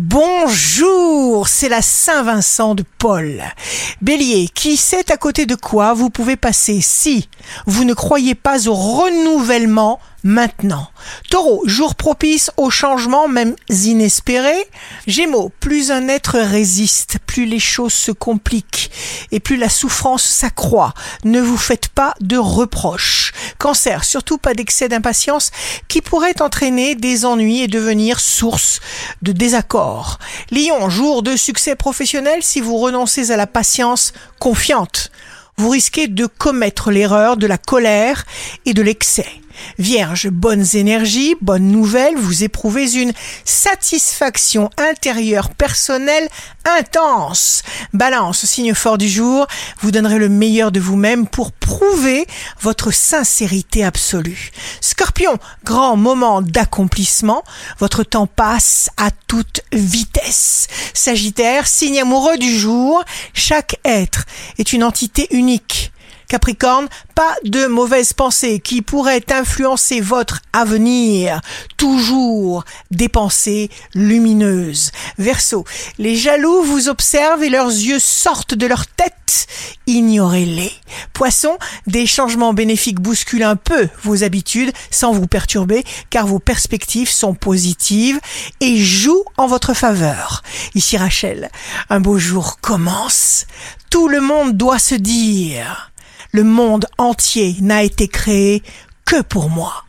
Bonjour, c'est la Saint-Vincent de Paul. Bélier, qui sait à côté de quoi vous pouvez passer si vous ne croyez pas au renouvellement maintenant? Taureau, jour propice au changement même inespérés. Gémeaux, plus un être résiste, plus les choses se compliquent et plus la souffrance s'accroît. Ne vous faites pas de reproches. Cancer, surtout pas d'excès d'impatience qui pourrait entraîner des ennuis et devenir source de désaccords. Lion, jour de succès professionnel si vous renoncez à la patience confiante. Vous risquez de commettre l'erreur de la colère et de l'excès. Vierge, bonnes énergies, bonnes nouvelles, vous éprouvez une satisfaction intérieure personnelle intense. Balance, signe fort du jour, vous donnerez le meilleur de vous-même pour prouver votre sincérité absolue. Scorpion, grand moment d'accomplissement, votre temps passe à toute vitesse. Sagittaire, signe amoureux du jour, chaque être est une entité unique Capricorne, pas de mauvaises pensées qui pourraient influencer votre avenir. Toujours des pensées lumineuses. Verseau, les jaloux vous observent et leurs yeux sortent de leur tête. Ignorez-les. Poisson, des changements bénéfiques bousculent un peu vos habitudes sans vous perturber car vos perspectives sont positives et jouent en votre faveur. Ici Rachel, un beau jour commence. Tout le monde doit se dire le monde entier n'a été créé que pour moi.